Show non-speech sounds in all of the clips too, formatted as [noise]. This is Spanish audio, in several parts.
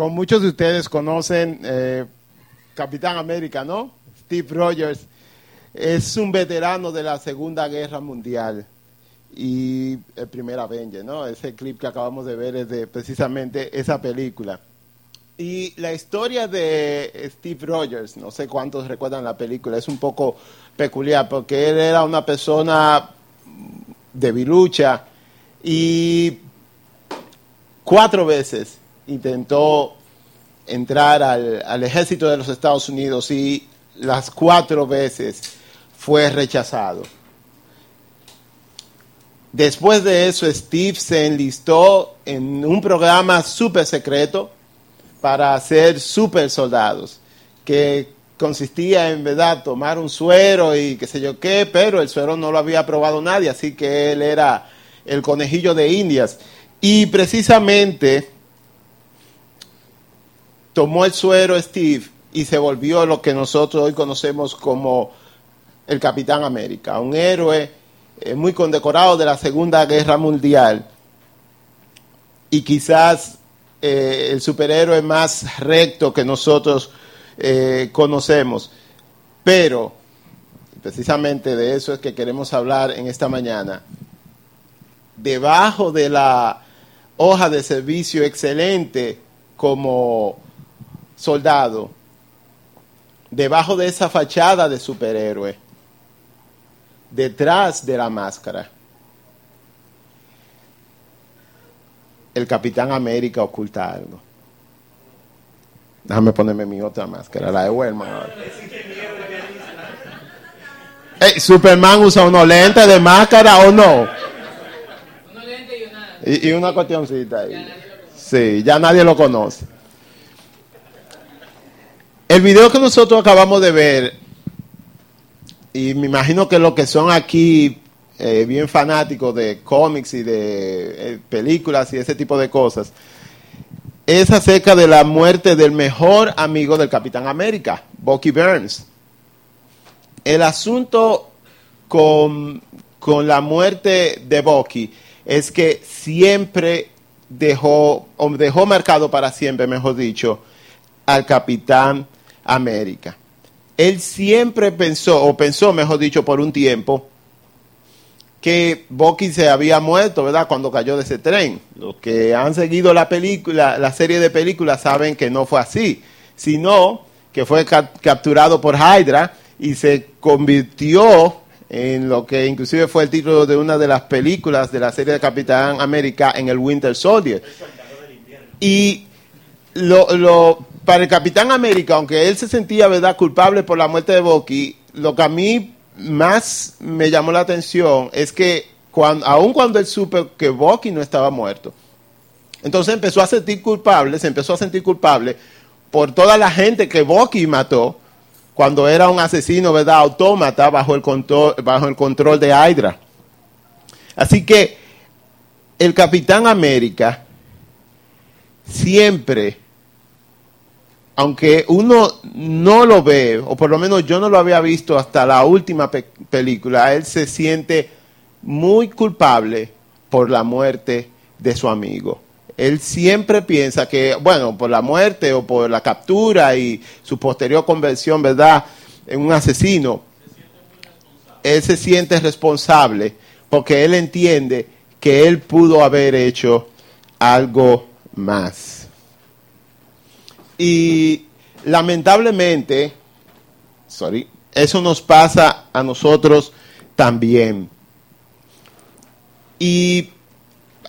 como muchos de ustedes conocen, eh, Capitán América, ¿no? Steve Rogers es un veterano de la Segunda Guerra Mundial y el primer Avenger, ¿no? Ese clip que acabamos de ver es de precisamente esa película. Y la historia de Steve Rogers, no sé cuántos recuerdan la película, es un poco peculiar porque él era una persona debilucha y cuatro veces intentó entrar al, al, ejército de los Estados Unidos y las cuatro veces fue rechazado. Después de eso, Steve se enlistó en un programa súper secreto para ser super soldados, que consistía en verdad tomar un suero y qué sé yo qué, pero el suero no lo había probado nadie, así que él era el conejillo de Indias. Y precisamente tomó el suero Steve y se volvió lo que nosotros hoy conocemos como el Capitán América, un héroe eh, muy condecorado de la Segunda Guerra Mundial y quizás eh, el superhéroe más recto que nosotros eh, conocemos. Pero, precisamente de eso es que queremos hablar en esta mañana. Debajo de la hoja de servicio excelente como soldado, debajo de esa fachada de superhéroe, detrás de la máscara, el Capitán América oculta algo. Déjame ponerme mi otra máscara, la de Wellman. Hey, ¿Superman usa unos lentes de máscara o no? Y, y una cuestioncita ahí. Sí, ya nadie lo conoce. El video que nosotros acabamos de ver, y me imagino que los que son aquí eh, bien fanáticos de cómics y de eh, películas y ese tipo de cosas, es acerca de la muerte del mejor amigo del Capitán América, Bucky Burns. El asunto con, con la muerte de Bucky es que siempre dejó, o dejó marcado para siempre, mejor dicho, al Capitán América. Él siempre pensó, o pensó, mejor dicho, por un tiempo, que Bucky se había muerto, ¿verdad? Cuando cayó de ese tren. Los que han seguido la película, la serie de películas saben que no fue así, sino que fue capturado por Hydra y se convirtió en lo que inclusive fue el título de una de las películas de la serie de Capitán América en el Winter Soldier. Y lo, lo, para el Capitán América, aunque él se sentía verdad culpable por la muerte de Bucky, lo que a mí más me llamó la atención es que cuando, aun cuando él supo que Bucky no estaba muerto, entonces empezó a sentir culpable, se empezó a sentir culpable por toda la gente que Bucky mató cuando era un asesino, ¿verdad? Autómata bajo el control, bajo el control de Hydra. Así que el Capitán América siempre aunque uno no lo ve, o por lo menos yo no lo había visto hasta la última película, él se siente muy culpable por la muerte de su amigo. Él siempre piensa que, bueno, por la muerte o por la captura y su posterior conversión, ¿verdad?, en un asesino, él se siente responsable porque él entiende que él pudo haber hecho algo más. Y lamentablemente, sorry, eso nos pasa a nosotros también. Y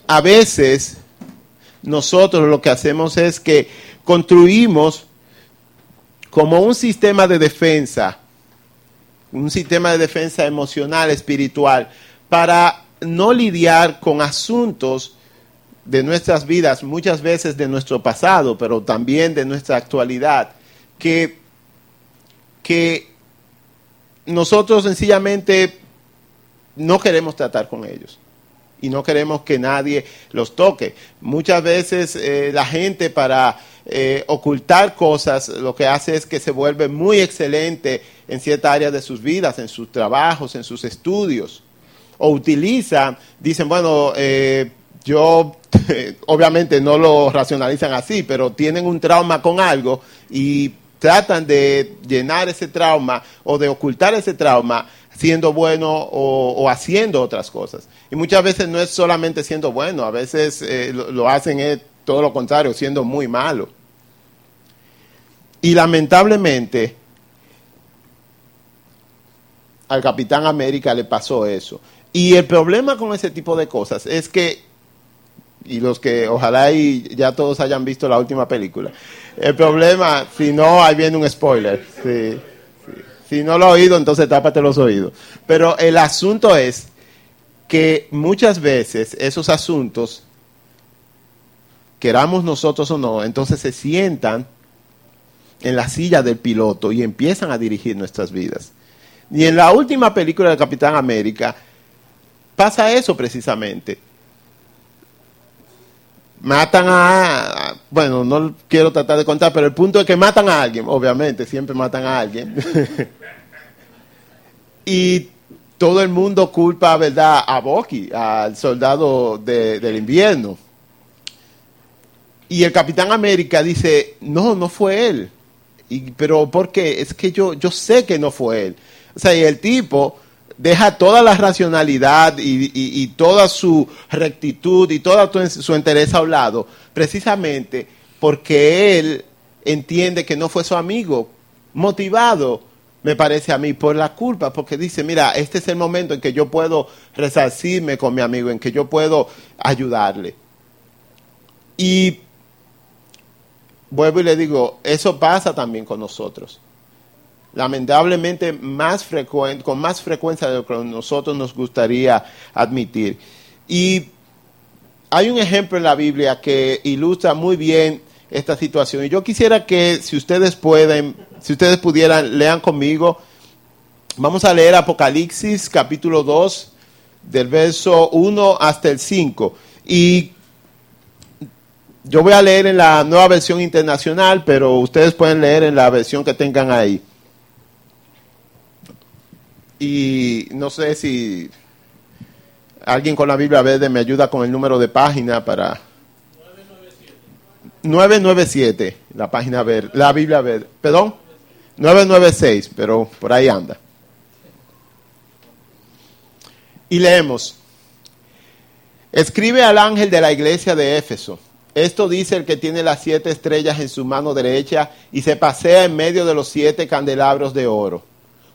a veces nosotros lo que hacemos es que construimos como un sistema de defensa, un sistema de defensa emocional, espiritual, para no lidiar con asuntos de nuestras vidas, muchas veces de nuestro pasado, pero también de nuestra actualidad, que, que nosotros sencillamente no queremos tratar con ellos y no queremos que nadie los toque. Muchas veces eh, la gente para eh, ocultar cosas lo que hace es que se vuelve muy excelente en cierta área de sus vidas, en sus trabajos, en sus estudios. O utiliza, dicen, bueno, eh, yo [laughs] obviamente no lo racionalizan así, pero tienen un trauma con algo y tratan de llenar ese trauma o de ocultar ese trauma siendo bueno o, haciendo otras cosas. Y muchas veces no es solamente siendo bueno, a veces eh, lo, hacen es todo lo contrario, siendo muy malo. Y lamentablemente al Capitán América le pasó eso. Y el problema con ese tipo de cosas es que, y los que ojalá y ya todos hayan visto la última película, el problema, si no, ahí viene un spoiler. Si no lo he oído, entonces tápate los oídos. Pero el asunto es que muchas veces esos asuntos, queramos nosotros o no, entonces se sientan en la silla del piloto y empiezan a dirigir nuestras vidas. Y en la última película de Capitán América pasa eso precisamente matan a, bueno, no quiero tratar de contar, pero el punto es que matan a alguien, obviamente, siempre matan a alguien. [laughs] y todo el mundo culpa, ¿verdad?, a Bucky, al soldado del invierno. Y el Capitán América dice, no, no fue él. Y, pero ¿por qué? Es que yo, yo sé que no fue él. O sea, y el tipo deja toda la racionalidad y, toda su rectitud y toda su interés a un lado, precisamente porque él entiende que no fue su amigo, motivado, me parece a mí, por la culpa, porque dice, mira, este es el momento en que yo puedo resarcirme con mi amigo, en que yo puedo ayudarle. Y vuelvo y le digo, eso pasa también con nosotros lamentablemente más frecuente, con más frecuencia de lo que nosotros nos gustaría admitir. Y hay un ejemplo en la Biblia que ilustra muy bien esta situación. Y yo quisiera que si ustedes pueden, si ustedes pudieran, lean conmigo. Vamos a leer Apocalipsis capítulo 2, del verso 1 hasta el 5. Y yo voy a leer en la nueva versión internacional, pero ustedes pueden leer en la versión que tengan ahí. Y no sé si alguien con la Biblia verde me ayuda con el número de página para... 997. 997, la página verde, la Biblia verde. Perdón, 996, pero por ahí anda. Y leemos. Escribe al ángel de la iglesia de Éfeso. Esto dice el que tiene las siete estrellas en su mano derecha y se pasea en medio de los siete candelabros de oro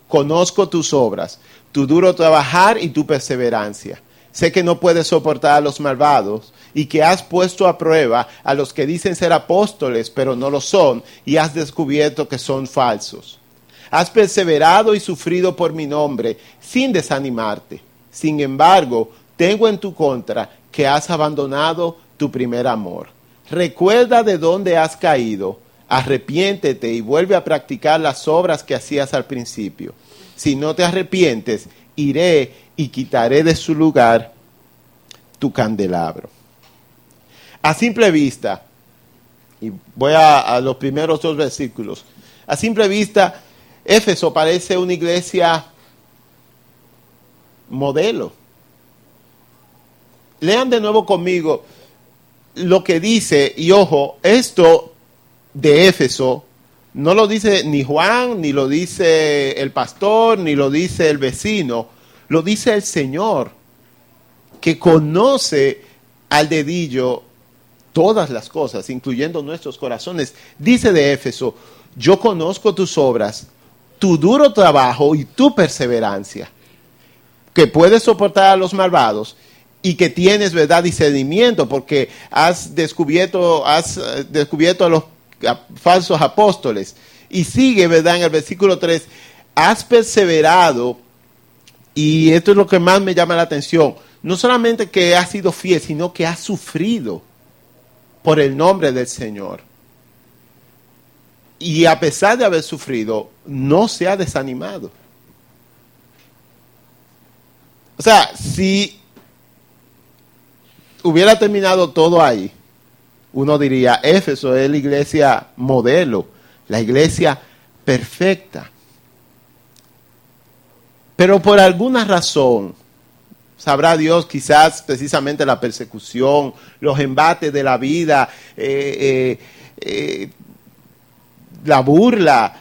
Conozco tus obras, tu duro trabajar y tu perseverancia. Sé que no puedes soportar a los malvados y que has puesto a prueba a los que dicen ser apóstoles, pero no lo son, y has descubierto que son falsos. Has perseverado y sufrido por mi nombre sin desanimarte. Sin embargo, tengo en tu contra que has abandonado tu primer amor. Recuerda de dónde has caído arrepiéntete y vuelve a practicar las obras que hacías al principio. Si no te arrepientes, iré y quitaré de su lugar tu candelabro. A simple vista, y voy a, los primeros dos versículos, a simple vista, Éfeso parece una iglesia modelo. Lean de nuevo conmigo lo que dice, y ojo, esto de Éfeso no lo dice ni Juan, ni lo dice el pastor, ni lo dice el vecino, lo dice el Señor, que conoce al dedillo todas las cosas, incluyendo nuestros corazones. Dice de Éfeso, yo conozco tus obras, tu duro trabajo y tu perseverancia, que puedes soportar a los malvados y que tienes verdad discernimiento porque has descubierto, has eh, descubierto a los falsos apóstoles. Y sigue, ¿verdad? En el versículo 3, has perseverado, y esto es lo que más me llama la atención, no solamente que has sido fiel, sino que has sufrido por el nombre del Señor. Y a pesar de haber sufrido, no se ha desanimado. O sea, si hubiera terminado todo ahí, uno diría, Éfeso es la iglesia modelo, la iglesia perfecta. Pero por alguna razón, Sabrá Dios quizás precisamente la persecución, los embates de la vida, eh, eh, eh, la burla,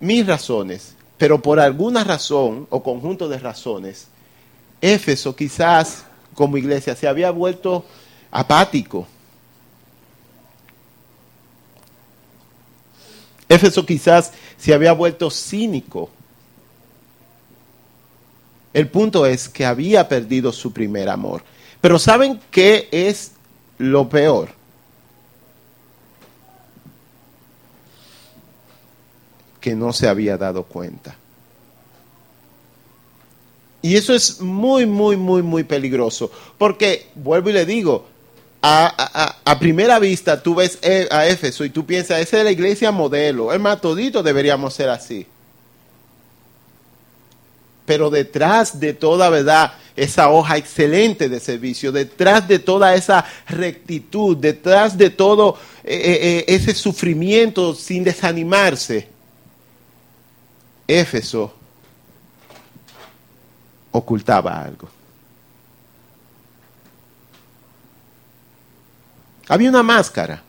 mis razones, pero por alguna razón o conjunto de razones, Éfeso quizás como iglesia se había vuelto apático. Éfeso quizás se había vuelto cínico. El punto es que había perdido su primer amor. Pero ¿saben qué es lo peor? Que no se había dado cuenta. Y eso es muy, muy, muy, muy peligroso. Porque, vuelvo y le digo, a, a, primera vista tú ves e, a Éfeso y tú piensas, esa es la iglesia modelo. Es más, todito deberíamos ser así. Pero detrás de toda verdad, esa hoja excelente de servicio, detrás de toda esa rectitud, detrás de todo eh, eh, eh, ese sufrimiento sin desanimarse, Éfeso ocultaba algo. Había una máscara.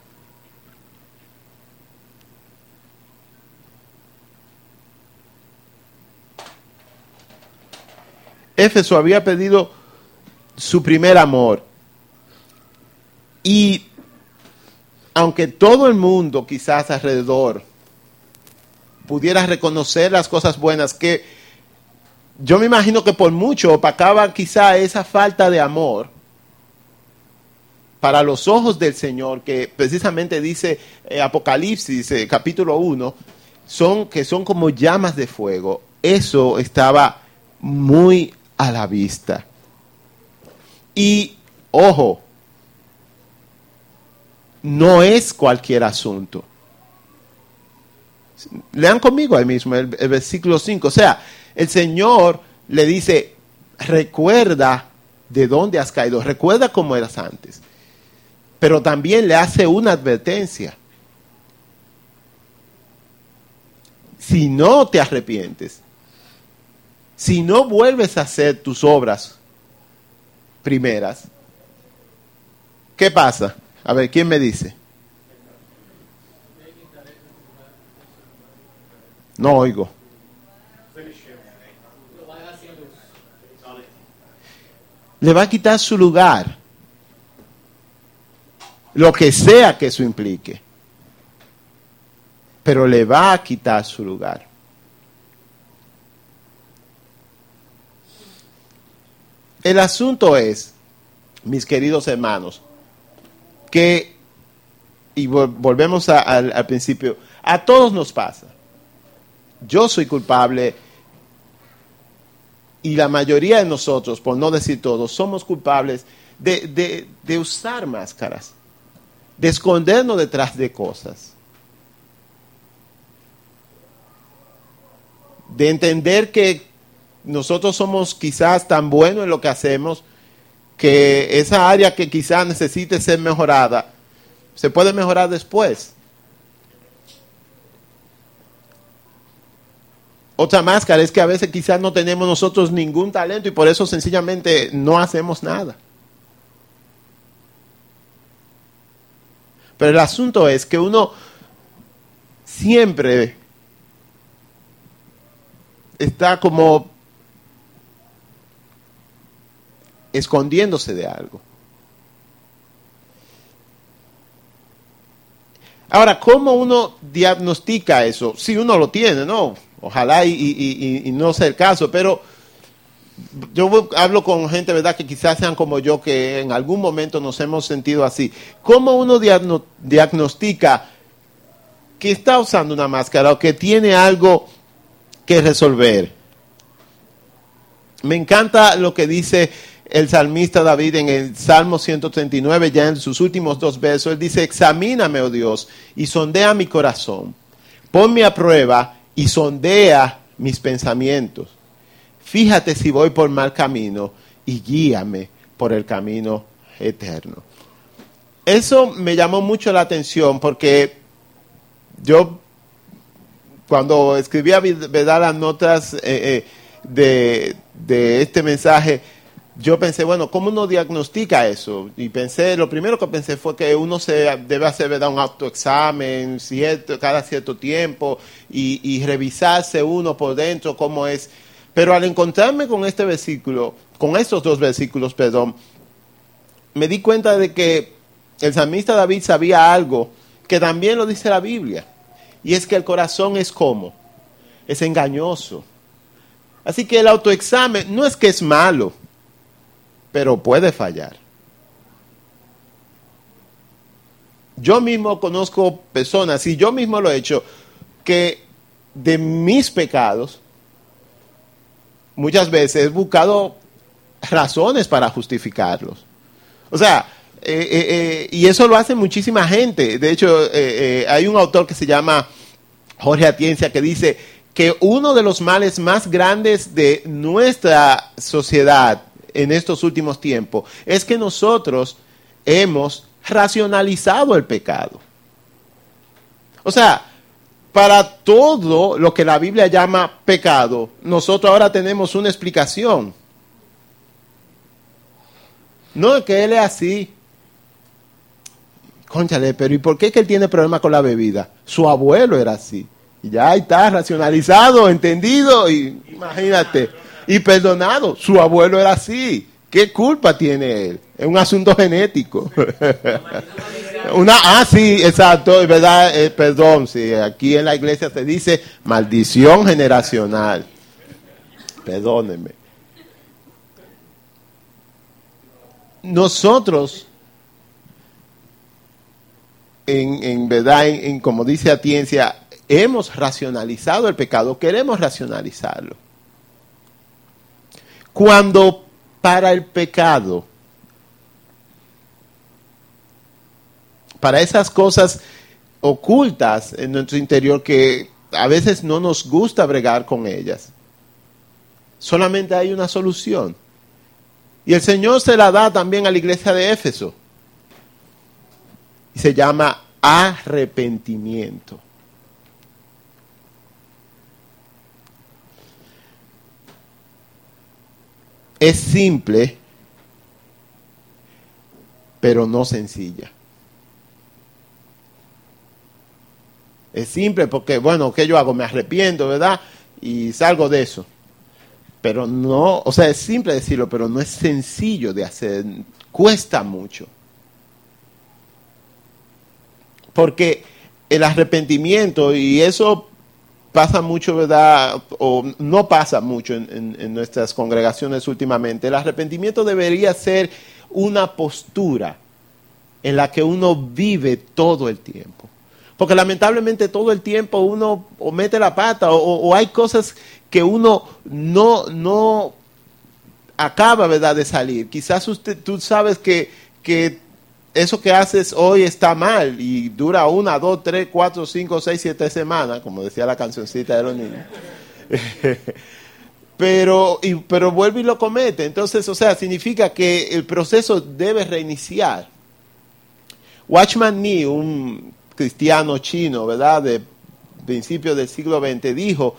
Éfeso había pedido su primer amor. Y aunque todo el mundo quizás alrededor pudiera reconocer las cosas buenas que yo me imagino que por mucho opacaba quizá esa falta de amor para los ojos del Señor, que precisamente dice eh, Apocalipsis capítulo 1, son, que son como llamas de fuego. Eso estaba muy a la vista. Y, ojo, no es cualquier asunto. Lean conmigo ahí mismo el, el versículo 5. O sea, el Señor le dice, recuerda de dónde has caído, recuerda cómo eras antes. Pero también le hace una advertencia. Si no te arrepientes, si no vuelves a hacer tus obras primeras, ¿qué pasa? A ver, ¿quién me dice? No oigo. Le va a quitar su lugar. Lo que sea que eso implique. Pero le va a quitar su lugar. El asunto es, mis queridos hermanos, que, y volvemos al principio, a todos nos pasa. Yo soy culpable y la mayoría de nosotros, por no decir todos, somos culpables de, usar máscaras, de escondernos detrás de cosas, de entender que nosotros somos quizás tan buenos en lo que hacemos que esa área que quizás necesite ser mejorada, se puede mejorar después. Otra máscara es que a veces quizás no tenemos nosotros ningún talento y por eso sencillamente no hacemos nada. Pero el asunto es que uno siempre está como escondiéndose de algo. Ahora, ¿cómo uno diagnostica eso? Si uno lo tiene, ¿no? Ojalá y, no sea el caso, pero yo hablo con gente, ¿verdad?, que quizás sean como yo, que en algún momento nos hemos sentido así. ¿Cómo uno diagnostica que está usando una máscara o que tiene algo que resolver? Me encanta lo que dice el salmista David en el Salmo 139, ya en sus últimos dos versos. Él dice, examíname, oh Dios, y sondea mi corazón. Ponme a prueba y sondea mis pensamientos. Fíjate si voy por mal camino y guíame por el camino eterno. Eso me llamó mucho la atención porque yo cuando escribía ¿verdad? las notas eh, eh, de, de este mensaje, yo pensé, bueno, ¿cómo uno diagnostica eso? Y pensé, lo primero que pensé fue que uno se debe hacer ¿verdad? un autoexamen cierto, cada cierto tiempo y, revisarse uno por dentro cómo es. Pero al encontrarme con este versículo, con estos dos versículos, perdón, me di cuenta de que el salmista David sabía algo que también lo dice la Biblia. Y es que el corazón es como, es engañoso. Así que el autoexamen no es que es malo, pero puede fallar. Yo mismo conozco personas, y yo mismo lo he hecho, que de mis pecados muchas veces he buscado razones para justificarlos. O sea, eh, eh, eh, y eso lo hace muchísima gente. De hecho, hay un autor que se llama Jorge Atiencia que dice que uno de los males más grandes de nuestra sociedad en estos últimos tiempos es que nosotros hemos racionalizado el pecado. O sea, para todo lo que la Biblia llama pecado, nosotros ahora tenemos una explicación. No es que él es así. Conchale, pero ¿y por qué que él tiene problemas con la bebida? Su abuelo era así. Y ya está racionalizado, entendido, y imagínate, y perdonado. Su abuelo era así. ¿Qué culpa tiene él? Es un asunto genético. [laughs] Una, ah, sí, exacto, es verdad, eh, perdón, sí, aquí en la iglesia se dice maldición generacional. Perdónenme. Nosotros en, verdad, en, como dice Atiencia, hemos racionalizado el pecado, queremos racionalizarlo. Cuando para el pecado, para esas cosas ocultas en nuestro interior que a veces no nos gusta bregar con ellas, solamente hay una solución. Y el Señor se la da también a la iglesia de Éfeso y se llama arrepentimiento. Es simple, pero no sencilla. Es simple porque, bueno, ¿qué yo hago? Me arrepiento, ¿verdad? Y salgo de eso. Pero no, o sea, es simple decirlo, pero no es sencillo de hacer. Cuesta mucho. Porque el arrepentimiento, y eso pasa mucho, ¿verdad? O no pasa mucho en, nuestras congregaciones últimamente. El arrepentimiento debería ser una postura en la que uno vive todo el tiempo. Porque lamentablemente todo el tiempo uno o mete la pata o, hay cosas que uno no, no acaba, ¿verdad?, de salir. Quizás usted, tú sabes que, que eso que haces hoy está mal y dura una, dos, tres, cuatro, cinco, seis, siete semanas, como decía la cancioncita de los niños. [laughs] pero, y, pero vuelve y lo comete. Entonces, o sea, significa que el proceso debe reiniciar. Watchman Nee, un cristiano chino, ¿verdad?, de principios del siglo XX, dijo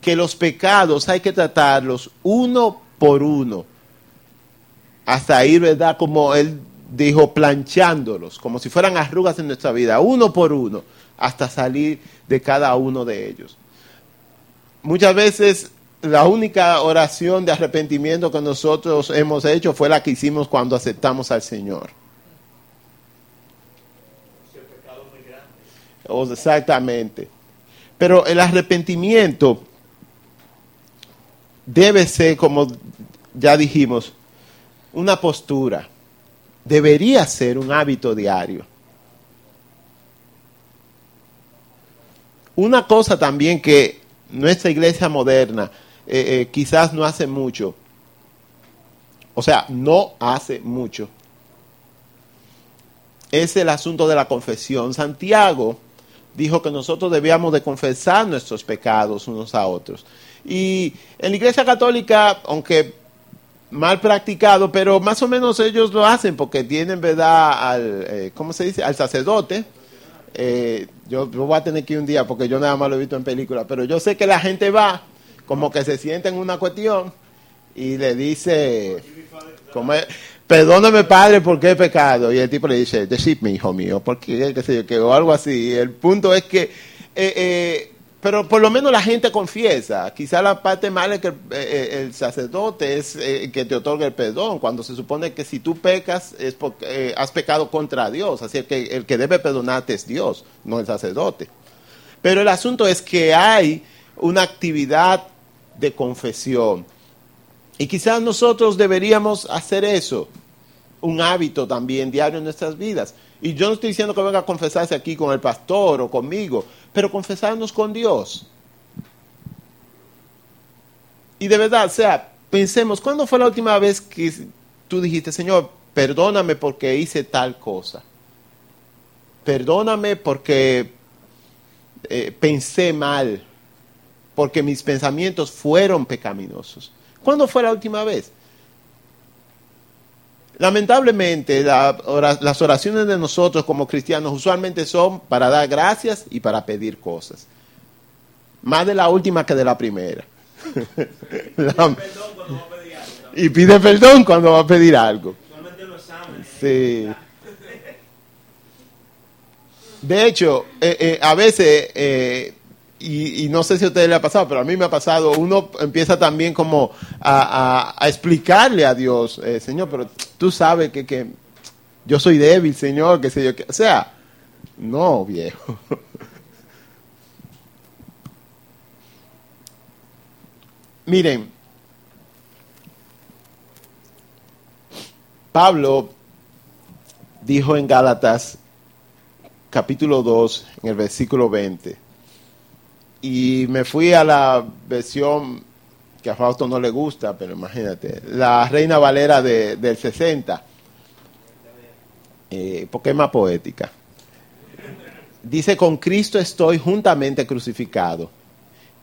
que los pecados hay que tratarlos uno por uno. Hasta ir, ¿verdad?, como él dijo, planchándolos, como si fueran arrugas en nuestra vida, uno por uno, hasta salir de cada uno de ellos. Muchas veces la única oración de arrepentimiento que nosotros hemos hecho fue la que hicimos cuando aceptamos al Señor. exactamente. Pero el arrepentimiento debe ser, como ya dijimos, una postura debería ser un hábito diario. Una cosa también que nuestra iglesia moderna eh, eh, quizás no hace mucho, o sea, no hace mucho, es el asunto de la confesión. Santiago dijo que nosotros debíamos de confesar nuestros pecados unos a otros. Y en la iglesia católica, aunque mal practicado, pero más o menos ellos lo hacen porque tienen, ¿verdad? Al, eh, ¿cómo se dice? Al sacerdote. Eh, yo, voy a tener que ir un día porque yo nada más lo he visto en película, pero yo sé que la gente va como que se siente en una cuestión y le dice, como, perdóname padre porque he pecado. Y el tipo le dice, decime hijo mío, porque qué sé yo, que, o algo así. El punto es que, eh, eh, pero por lo menos la gente confiesa. Quizá la parte mala es que eh, el sacerdote es que te otorga el perdón, cuando se supone que si tú pecas es porque has pecado contra Dios. Así que el que debe perdonarte es Dios, no el sacerdote. Pero el asunto es que hay una actividad de confesión y quizás nosotros deberíamos hacer eso, un hábito también diario en nuestras vidas. Y yo no estoy diciendo que venga a confesarse aquí con el pastor o conmigo, pero confesarnos con Dios. Y de verdad, o sea, pensemos, ¿cuándo fue la última vez que tú dijiste, Señor, perdóname porque hice tal cosa? Perdóname porque eh, pensé mal, porque mis pensamientos fueron pecaminosos. ¿Cuándo fue la última vez? Lamentablemente, las oraciones de nosotros como cristianos usualmente son para dar gracias y para pedir cosas. Más de la última que de la primera. [laughs] y pide perdón cuando va a pedir algo. Sí. De hecho, eh, eh, a veces eh, y, no sé si a ustedes le ha pasado, pero a mí me ha pasado, uno empieza también como a, explicarle a Dios, eh, Señor, pero tú sabes que, que, yo soy débil, Señor, que sé yo, que, o sea, no, viejo. [laughs] Miren, Pablo dijo en Gálatas capítulo 2, en el versículo 20, y me fui a la versión que a Fausto no le gusta, pero imagínate, la Reina Valera de, del 60, eh, porque es más poética. Dice, con Cristo estoy juntamente crucificado,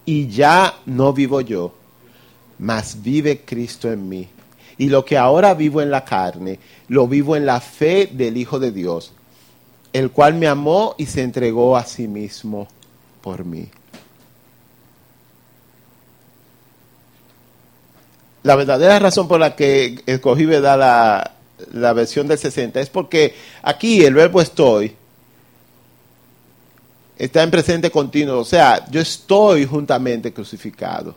y ya no vivo yo, mas vive Cristo en mí. Y lo que ahora vivo en la carne, lo vivo en la fe del Hijo de Dios, el cual me amó y se entregó a sí mismo por mí. La verdadera razón por la que escogí ¿verdad? La, la versión del 60 es porque aquí el verbo estoy está en presente continuo, o sea, yo estoy juntamente crucificado.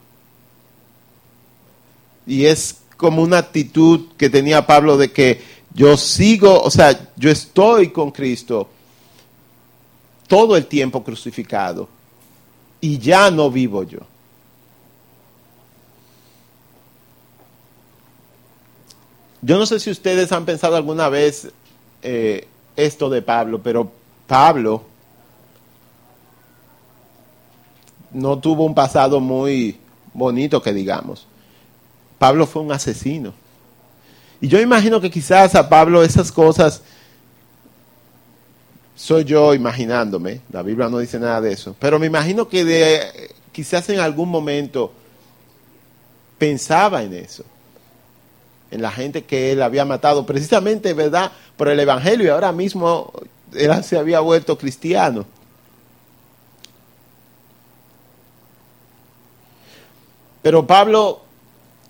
Y es como una actitud que tenía Pablo de que yo sigo, o sea, yo estoy con Cristo todo el tiempo crucificado y ya no vivo yo. Yo no sé si ustedes han pensado alguna vez eh, esto de Pablo, pero Pablo no tuvo un pasado muy bonito que digamos. Pablo fue un asesino. Y yo imagino que quizás a Pablo esas cosas soy yo imaginándome, la Biblia no dice nada de eso, pero me imagino que de, quizás en algún momento pensaba en eso en la gente que él había matado, precisamente, ¿verdad?, por el Evangelio y ahora mismo él [laughs] se había vuelto cristiano. Pero Pablo,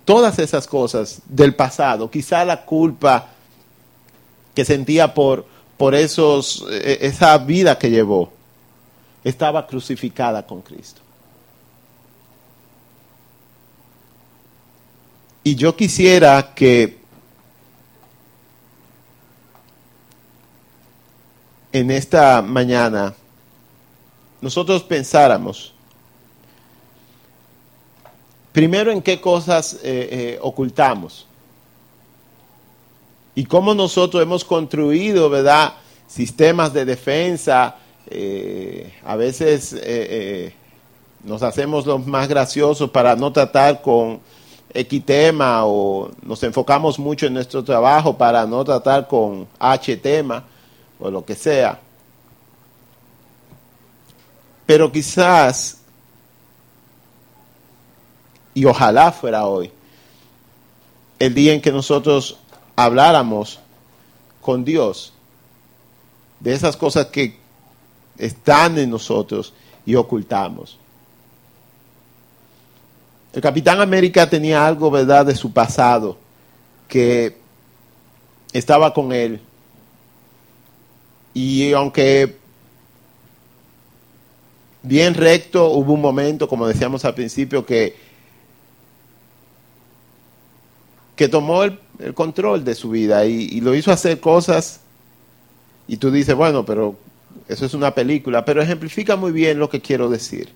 todas esas cosas del pasado, quizá la culpa que sentía por, por esos, e, esa vida que llevó, estaba crucificada con Cristo. Y yo quisiera que en esta mañana nosotros pensáramos primero en qué cosas eh, eh, ocultamos y cómo nosotros hemos construido, ¿verdad? Sistemas de defensa. Eh, a veces nos hacemos los más graciosos para no tratar con X tema o nos enfocamos mucho en nuestro trabajo para no tratar con H tema o lo que sea. Pero quizás, y ojalá fuera hoy, el día en que nosotros habláramos con Dios de esas cosas que están en nosotros y ocultamos. El Capitán América tenía algo, ¿verdad?, de su pasado que estaba con él. Y aunque bien recto, hubo un momento, como decíamos al principio, que, que tomó el, control de su vida y, y, lo hizo hacer cosas. Y tú dices, bueno, pero eso es una película, pero ejemplifica muy bien lo que quiero decir.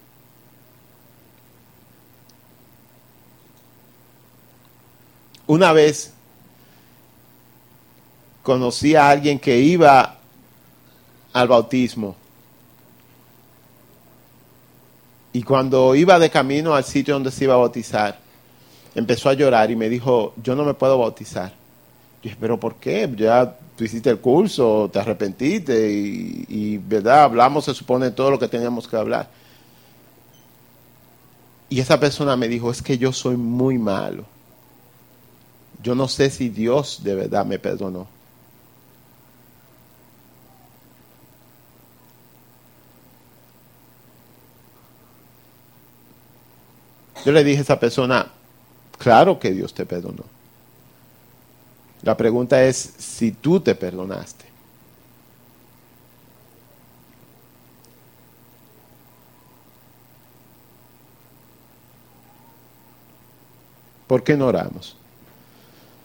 Una vez conocí a alguien que iba al bautismo y cuando iba de camino al sitio donde se iba a bautizar, empezó a llorar y me dijo, yo no me puedo bautizar. Yo dije, pero ¿por qué? Ya tú hiciste el curso, te arrepentiste y, y, ¿verdad? Hablamos, se supone, todo lo que teníamos que hablar. Y esa persona me dijo, es que yo soy muy malo yo no sé si Dios de verdad me perdonó. Yo le dije a esa persona, claro que Dios te perdonó. La pregunta es si tú te perdonaste. ¿Por qué no oramos?